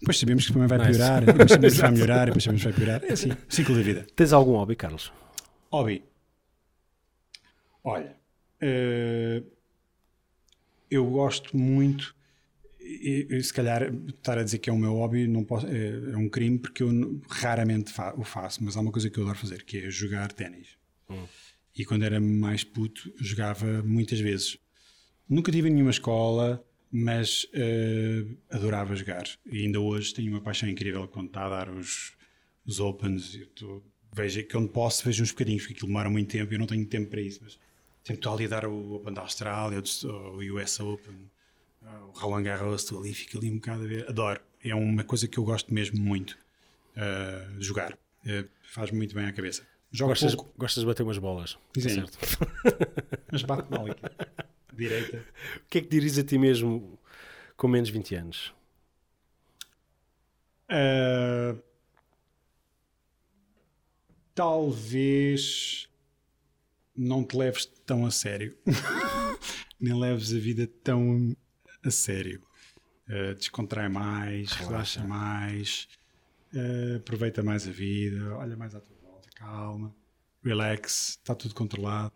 Depois sabemos que também vai Nice. piorar, depois sabemos que vai melhorar, depois sabemos que vai piorar. É assim, ciclo da vida. Tens algum hobby, Carlos? Hobby. Olha, eh, eu gosto muito, e, e se calhar estar a dizer que é o meu hobby não posso, é, é um crime porque eu raramente fa- o faço, mas há uma coisa que eu adoro fazer que é jogar ténis. E quando era mais puto, jogava muitas vezes. Nunca tive nenhuma escola, mas eh, adorava jogar. E ainda hoje tenho uma paixão incrível quando está a dar os, os Opens. Eu tô, vejo que onde posso, vejo uns bocadinhos, porque aquilo demora muito tempo e eu não tenho tempo para isso. Mas sempre estou ali a dar o Open da Austrália, o US Open, o Roland Garros, estou ali, fico ali um bocado a ver. Adoro. É uma coisa que eu gosto mesmo muito de jogar. Eh, faz muito bem à cabeça. Jogo Gostas, pouco, gostas de bater umas bolas? Sim. certo. mas bate mal aqui. Direita. O que é que dirias a ti mesmo com menos 20 anos? Uh, talvez não te leves tão a sério, nem leves a vida tão a sério. Uh, descontrai mais, relaxa, mais, uh, aproveita mais a vida, olha mais à tua volta, calma, relax, está tudo controlado,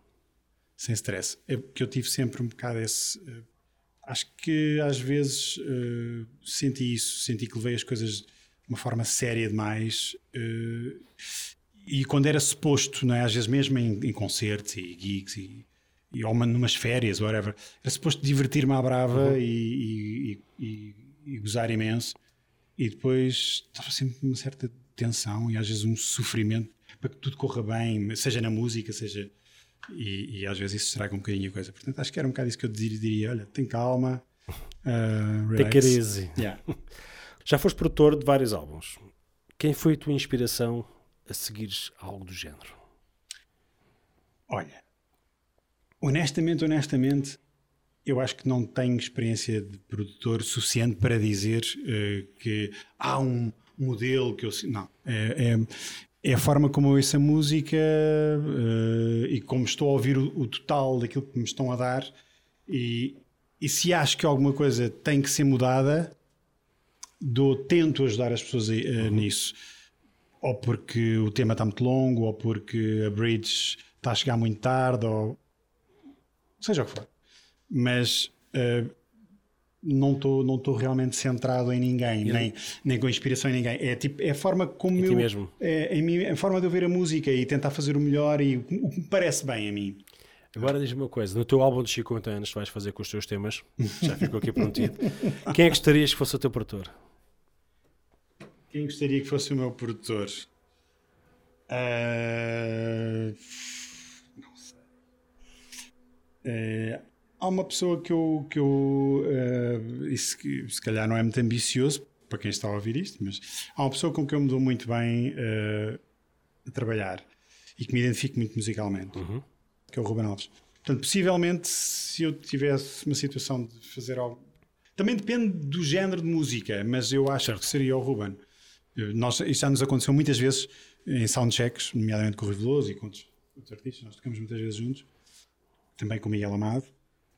sem stress. É porque eu tive sempre um bocado esse. uh, acho que às vezes senti isso, senti que levei as coisas de uma forma séria demais. E quando era suposto, não é? às vezes mesmo em, em concertos e gigs e, e ou numas férias, whatever, era suposto divertir-me à brava e, e, e, e gozar imenso. E depois estava sempre uma certa tensão e às vezes um sofrimento para que tudo corra bem, seja na música, seja. E, às vezes isso estraga um bocadinho a coisa. Portanto, acho que era um bocado isso que eu diria: diria, olha, tem calma, uh, Take it easy. Yeah. Já foste produtor de vários álbuns. Quem foi a tua inspiração a seguires algo do género? Olha, honestamente, honestamente, eu acho que não tenho experiência de produtor suficiente para dizer eh, que há um modelo que eu. Não. É, é, é a forma como eu ouço a música eh, e como estou a ouvir o, o total daquilo que me estão a dar. E, e se acho que alguma coisa tem que ser mudada, dou, tento ajudar as pessoas a- a- nisso ou porque o tema está muito longo, ou porque a bridge está a chegar muito tarde, ou seja o que for. Mas uh, não estou não tô realmente centrado em ninguém, nem, nem com inspiração em ninguém. É, tipo, é a forma como eu. mesmo. É, em mim, a forma de eu ver a música e tentar fazer o melhor e o que me parece bem a mim. Agora diz-me uma coisa: no teu álbum de 50 anos, vais fazer com os teus temas, já ficou aqui prontinho. Quem é que gostarias que fosse o teu produtor? Quem gostaria que fosse o meu produtor? Uh... Não sei. Uh... Há uma pessoa que eu. Que eu uh... isso se calhar não é muito ambicioso para quem está a ouvir isto, mas há uma pessoa com quem eu me dou muito bem a trabalhar e que me identifico muito musicalmente, uhum. que é o Ruben Alves. Portanto, possivelmente, se eu tivesse uma situação de fazer algo. Também depende do género de música, mas eu acho certo. que seria o Ruben. Nós, isto já nos aconteceu muitas vezes em soundchecks, nomeadamente com o Rui Veloso e com outros, outros, artistas, nós tocamos muitas vezes juntos, também com o Miguel Amado.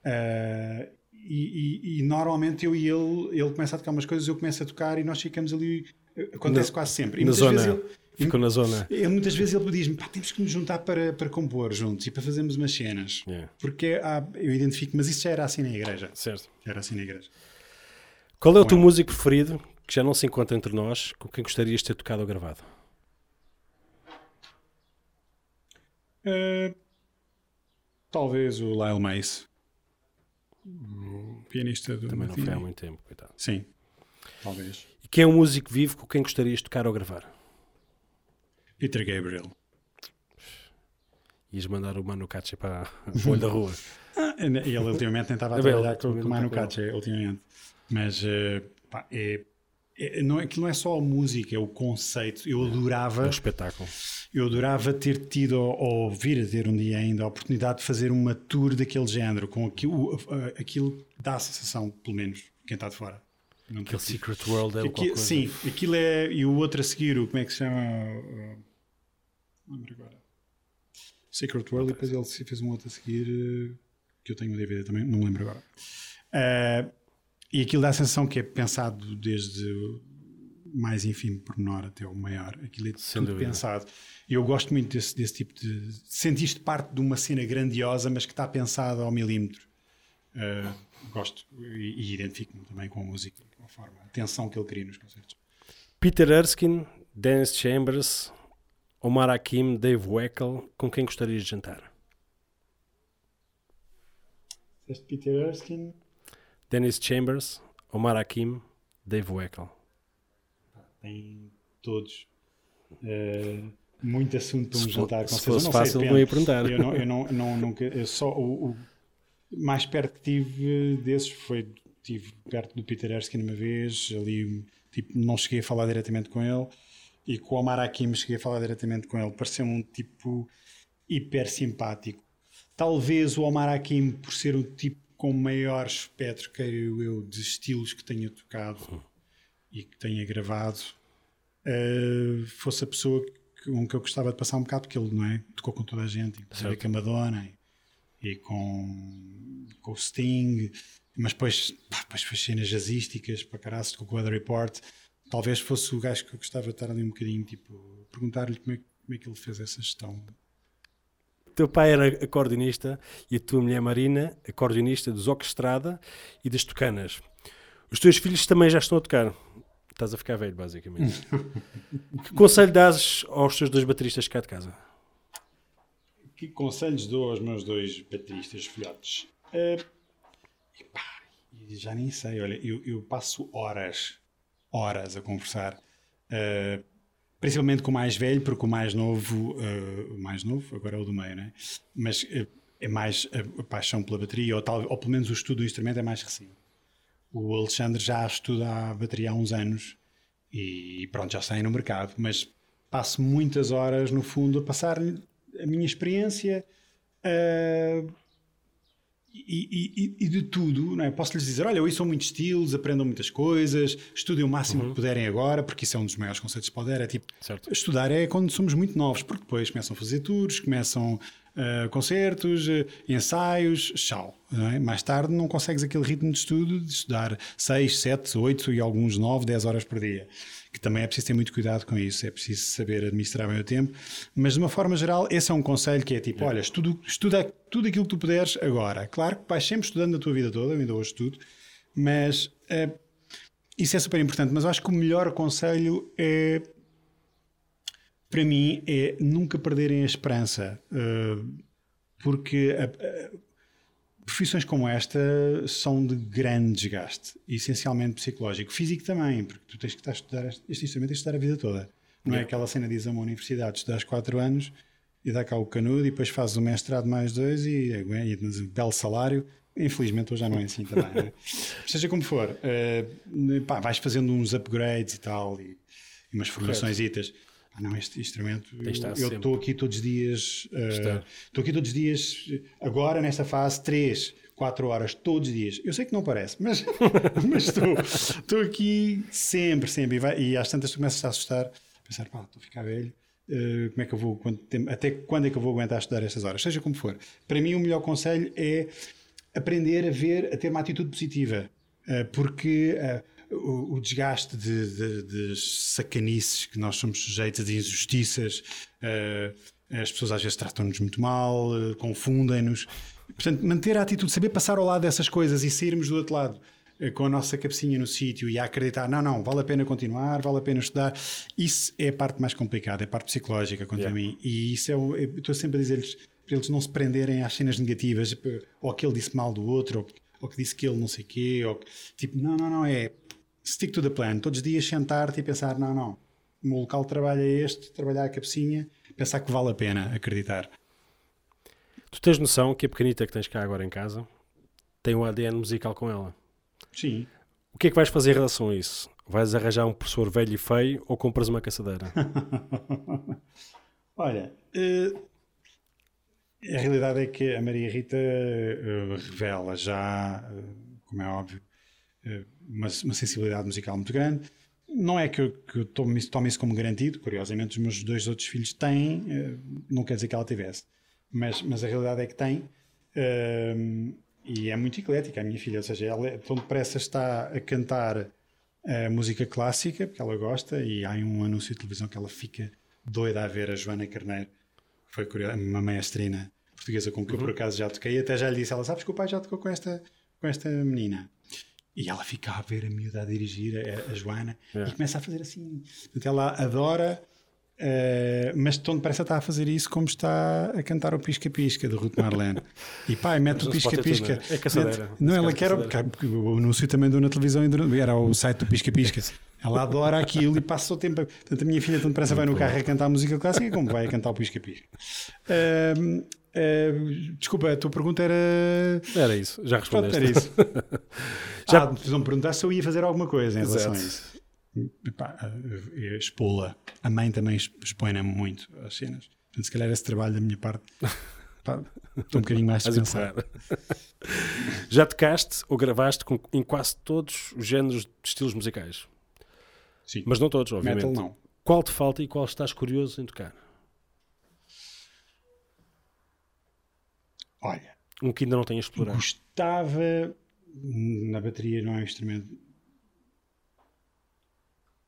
Uh, e, e, e, normalmente eu e ele, ele começa a tocar umas coisas, eu começo a tocar e nós ficamos ali. Acontece na, quase sempre. E na zona. Ele, Ficou na zona. Eu, muitas vezes ele diz-me: temos que nos juntar para, para compor juntos e para fazermos umas cenas. Yeah. Porque há, eu identifico, mas isso já era assim na igreja. Certo. Era assim na igreja. Qual é o teu músico preferido que já não se encontra entre nós, com quem gostarias de ter tocado ou gravado? Uh, talvez o Lyle Mace, pianista do Também não foi há muito tempo, coitado. Sim, talvez. E quem é um músico vivo com quem gostarias de tocar ou gravar? Peter Gabriel. Ias mandar o Manu Katché para o olho da rua. Ah, ele ultimamente tentava é trabalhar com o Manu Katché, ultimamente. Mas uh, pá, é é, não, aquilo não é só a música, é o conceito. Eu adorava. É um espetáculo. Eu adorava ter tido, ou vir a ter um dia ainda, a oportunidade de fazer uma tour daquele género, com aquilo, aquilo dá a sensação, pelo menos, quem está de fora. Não Aquele Secret World é Aqui, Sim, aquilo é. E o outro a seguir, o, como é que se chama? Não lembro agora. Secret World, e depois ele fez um outro a seguir, eh, que eu tenho o DVD também, não lembro agora. Uh, e aquilo dá a sensação que é pensado desde o mais ínfimo pormenor até o maior. Aquilo é Sem tudo dúvida. pensado. E eu gosto muito desse, desse tipo de. Sentiste parte de uma cena grandiosa, mas que está pensada ao milímetro. Uh, gosto e, e identifico-me também com a música, com a forma, a tensão que ele cria nos concertos. Peter Erskine, Dennis Chambers, Omar Hakim, Dave Weckl, com quem gostarias de jantar? Peter Erskine. Dennis Chambers, Omar Hakim, Dave Weckl. Tem todos. Uh, muito assunto para um jantar. Se fosse não fácil, sei, não ia perguntar. Eu, não, eu, não, não, nunca, eu só, o, o, mais perto que tive desses foi tive perto do Peter Erskine uma vez, ali tipo, não cheguei a falar diretamente com ele, e com o Omar Hakim cheguei a falar diretamente com ele. Pareceu-me um tipo hiper simpático. Talvez o Omar Hakim, por ser o tipo com maior espectro, creio eu, de estilos que tenha tocado uhum. e que tenha gravado, uh, fosse a pessoa com que eu gostava de passar um bocado, porque ele não é? tocou com toda a gente, inclusive com a Madonna e, e, com, com o Sting, mas depois, depois fez cenas jazzísticas para caralho, com o Weather Report. Talvez fosse o gajo que eu gostava de estar ali um bocadinho, tipo, perguntar-lhe como é, como é que ele fez essa gestão teu pai era acordeonista e a tua mulher Marina, acordeonista dos Orquestrada e das Tucanas. Os teus filhos também já estão a tocar. Estás a ficar velho, basicamente. que conselho dás aos teus dois bateristas cá de casa? Que conselhos dou aos meus dois bateristas filhotes? Uh, epá, já nem sei, olha, eu, eu, passo horas, horas a conversar. Uh, principalmente com o mais velho, porque o mais novo, uh, mais novo, agora é o do meio, né? Mas uh, é mais a, a, paixão pela bateria, ou, tal, ou pelo menos o estudo do instrumento é mais recente. O Alexandre já estuda a bateria há uns anos e pronto, já está aí no mercado, mas passo muitas horas, no fundo, a passar a minha experiência. Uh, e, e, e, de tudo, não é? posso-lhes dizer: olha, eu sou muitos estilos, aprendam muitas coisas, estudem o máximo uhum. que puderem agora, porque isso é um dos maiores conceitos de poder. É tipo, certo. estudar é quando somos muito novos, porque depois começam a fazer tours, começam Uh, concertos, uh, ensaios, tchau. É? Mais tarde não consegues aquele ritmo de estudo de estudar 6, 7, 8 e alguns 9, 10 horas por dia. Que também é preciso ter muito cuidado com isso, é preciso saber administrar bem o tempo. Mas de uma forma geral, esse é um conselho que é tipo: olha, estuda, tudo aquilo que tu puderes agora. Claro que vais sempre estudando a tua vida toda, ainda hoje estudo, mas uh, isso é super importante. Mas eu acho que o melhor conselho é para mim é nunca perderem a esperança, uh, porque a, a, profissões como esta são de grande desgaste, essencialmente psicológico, físico também, porque tu tens que estar a estudar este, este instrumento, tens que estudar a vida toda. Não é aquela cena de ir a uma universidade, estudas 4 anos e dá cá o canudo e depois fazes o mestrado mais dois e, e, e um belo salário. Infelizmente hoje já não é assim também. Né? Seja como for, uh, pá, vais fazendo uns upgrades e tal, e, e umas formações itas não, este instrumento, eu estou aqui todos os dias, estou uh, aqui todos os dias, agora nesta fase, 3, 4 horas, todos os dias. Eu sei que não parece, mas, estou, aqui sempre, sempre. E, vai, e às tantas tu começas a assustar, a pensar, pá, estou a ficar velho. Uh, como é que eu vou, quando, até quando é que eu vou aguentar estudar estas horas? Seja como for. Para mim, o melhor conselho é aprender a ver, a ter uma atitude positiva. Uh, porque o, o desgaste de, de, de, sacanices que nós somos sujeitos, de injustiças. Uh, as pessoas às vezes tratam-nos muito mal, uh, confundem-nos. Portanto, manter a atitude, saber passar ao lado dessas coisas e sairmos do outro lado uh, com a nossa cabecinha no sítio e a acreditar, não, não, vale a pena continuar, vale a pena estudar. Isso é a parte mais complicada, é a parte psicológica quanto yeah. a mim. E isso é o, eu estou sempre a dizer-lhes para eles não se prenderem às cenas negativas, ou que ele disse mal do outro, ou, ou que disse que ele não sei o quê, ou tipo, não, não, não, é stick to the plan. Todos os dias sentar-te e pensar: não, não, o meu local de trabalho é este, trabalhar a cabecinha, pensar que vale a pena acreditar. Tu tens noção que a pequenita que tens cá agora em casa tem um ADN musical com ela? Sim. O que é que vais fazer em relação a isso? Vais arranjar um professor velho e feio ou compras uma caçadeira? Olha, uh, a realidade é que a Maria Rita uh, revela já, uh, como é óbvio, uma, uma sensibilidade musical muito grande. Não é que eu, que eu tome, tome, isso como garantido, curiosamente, os meus dois outros filhos têm, eh, não quer dizer que ela tivesse, mas, mas a realidade é que tem. Uh, e é muito eclética a minha filha, ou seja, ela é, tão depressa está a cantar a música clássica, porque ela gosta, e há um anúncio de televisão que ela fica doida a ver a Joana Carneiro, que foi uma maestrina portuguesa com que uhum. eu por acaso já toquei, até já lhe disse, ela sabes que o pai já tocou com esta, com esta menina. E ela fica a ver a miúda a dirigir, a, a Joana, é. e começa a fazer assim. Portanto, ela adora, uh, mas de tom depressa está a fazer isso como está a cantar o Pisca Pisca de Ruth Marlene. E pai, mete o Pisca Pisca. É caçadeira. Não, ela quer, porque o anúncio também deu na televisão, era o site do Pisca Pisca. Ela adora aquilo e passa o tempo. Portanto, a minha filha, tão depressa, vai no carro a cantar música clássica como vai a cantar o Pisca Pisca. Uh, Uh, desculpa, a tua pergunta era. Era isso, já respondeste. Era isso. já ah, me perguntar se eu ia fazer alguma coisa em relação Exato. a isso. Epá, expô-la. A mãe também expõe-me muito as cenas. Portanto, se calhar esse trabalho da minha parte. Pá, estou um bocadinho mais descansado. já tocaste ou gravaste com, em quase todos os géneros de estilos musicais? Sim. Mas não todos, obviamente. Metal não. Qual te falta e qual estás curioso em tocar? Olha. Um que ainda não tenho explorado. Gostava. Na bateria não é um instrumento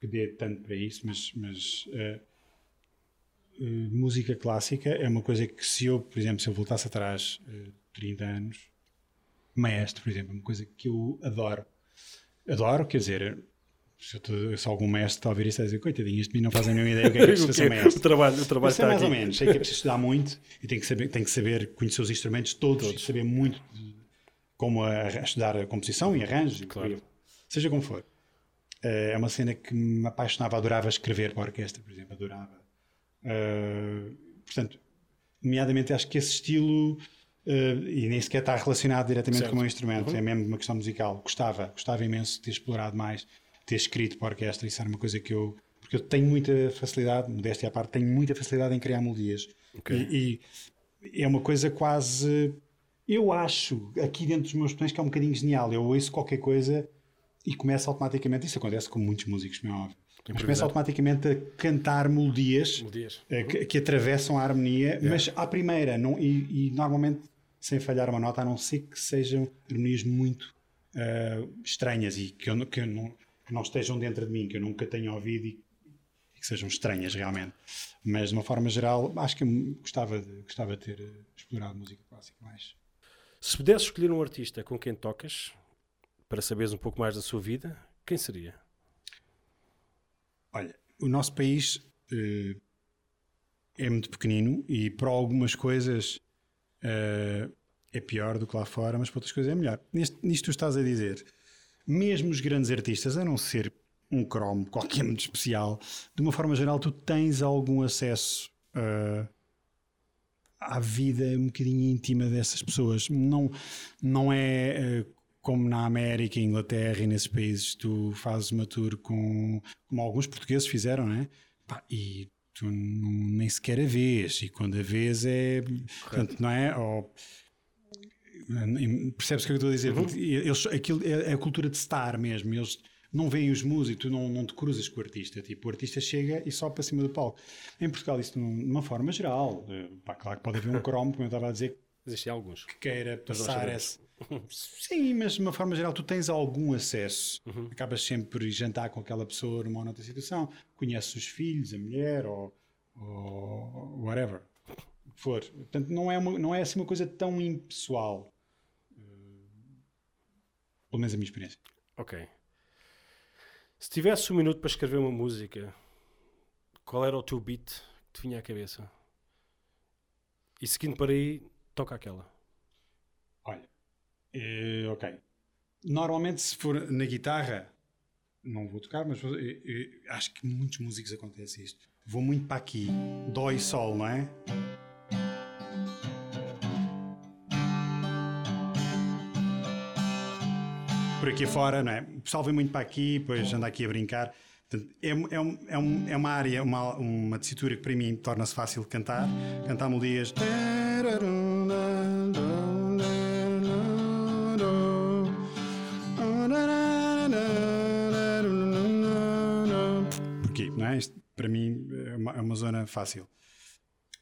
que dê tanto para isso, mas. mas uh, uh, música clássica é uma coisa que, se eu, por exemplo, se eu voltasse atrás uh, 30 anos, maestro, por exemplo, é uma coisa que eu adoro. Adoro, quer dizer, se, tô, se algum mestre está a ouvir isso, a dizer, coitadinhos de mim, não fazem nenhuma ideia do que é que é preciso ser mestre. O trabalho, o trabalho está mais aqui. ou menos. Sei que é preciso estudar muito e tem que saber, tem que saber conhecer os instrumentos todos, todos. saber muito de, como a, estudar a composição e arranjos. Claro. seja como for. Uh, é uma cena que me apaixonava, adorava escrever para a orquestra, por exemplo, adorava. Uh, portanto, nomeadamente acho que esse estilo, uh, e nem sequer está relacionado diretamente certo. com o meu instrumento, uhum. é mesmo uma questão musical. Gostava, gostava imenso de ter explorado mais ter escrito para a orquestra, isso era uma coisa que eu. Porque eu tenho muita facilidade, modéstia à parte, tenho muita facilidade em criar melodias. Okay. E, e, é uma coisa quase. Eu acho, aqui dentro dos meus planos, que é um bocadinho genial. Eu ouço qualquer coisa e começa automaticamente, isso acontece com muitos músicos, como é óbvio, mas começa automaticamente a cantar melodias Melodias. eh, que, que atravessam a harmonia, mas à primeira, não, e, e normalmente sem falhar uma nota, a não ser que sejam harmonias muito eh, estranhas e que, eu, não- que, eu não, que não estejam dentro de mim, que eu nunca tenha ouvido e, e que sejam estranhas realmente. Mas de uma forma geral, acho que eu gostava de, gostava de ter eh, explorado música clássica mais. Se pudesse escolher um artista com quem tocas, para saberes um pouco mais da sua vida, quem seria? Olha, o nosso país eh, é muito pequenino e para algumas coisas eh, é pior do que lá fora, mas para outras coisas é melhor. Neste, nisto tu estás a dizer, mesmo os grandes artistas, a não ser um cromo qualquer muito especial, de uma forma geral, tu tens algum acesso eh, à vida um bocadinho íntima dessas pessoas. Não, não é eh, como na América, Inglaterra e nesses países, tu fazes uma tour com como alguns portugueses fizeram, né? E tu não- nem sequer a vês, e quando a vês é. Portanto, não é? Ou- percebes o que eu estou a dizer? Porque Eles, aquilo é a cultura de estar mesmo. Eles não veem os músicos, tu não, não te cruzas com o artista. Tipo, o artista chega e só para cima do palco. Em Portugal, isso de uma forma geral. eh, Pá, claro que pode haver um cromo, como eu estava a dizer, Existem alguns. que queira passar esse. Sim, mas de uma forma geral tu tens algum acesso. Uhum. Acabas sempre por jantar com aquela pessoa numa outra situação, conheces os filhos, a mulher ou, ou whatever. For. Portanto, não é, uma, não é assim uma coisa tão impessoal. Eh, Pelo menos a minha experiência. Ok. Se tivesse um minuto para escrever uma música, qual era o teu beat que te vinha à cabeça? E seguindo para aí, toca aquela. Olha, eh, ok. Normalmente, se for na guitarra, não vou tocar, mas eh, eh, acho que muitos músicos acontece isto. Vou muito para aqui, dó e sol, não é? Por aqui fora, não é? O pessoal vem muito para aqui, depois anda aqui a brincar. Portanto, é, é, é, um- é uma área, uma, uma tessitura que para mim torna-se fácil de cantar. Cantar melodias. Porquê? Não é? Isto, para mim é uma, é uma zona fácil.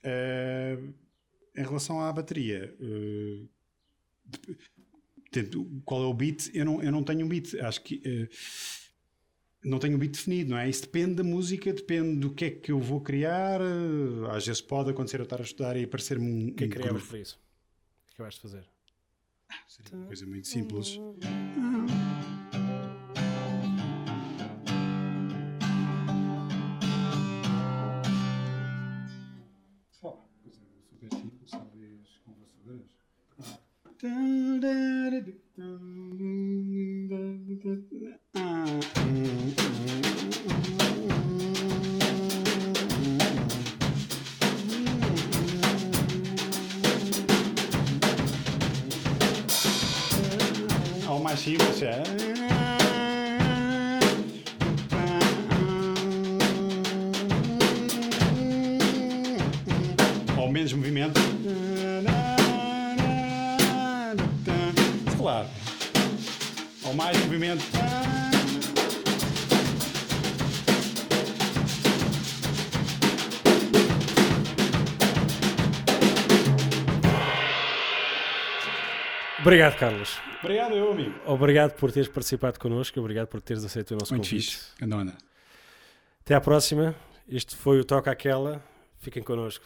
Eh, em relação à bateria, dep- portanto, qual é o beat? Eu não, eu não tenho um beat. Acho que eh, não tenho um beat definido, não é? Isso depende da música, depende do que é que eu vou criar. eh, Às vezes pode acontecer eu estar a estudar e aparecer-me um, O que é um que criavas para isso? O que acabaste de fazer? Seria uma coisa muito simples. Coisa super simples, talvez com vassouras. Obrigado, Carlos. Obrigado, eu, amigo. Obrigado por teres participado connosco. Obrigado por teres aceito o nosso Muito convite. fixe. Anda. Até à próxima. Este foi o Toca Aquela. Fiquem connosco.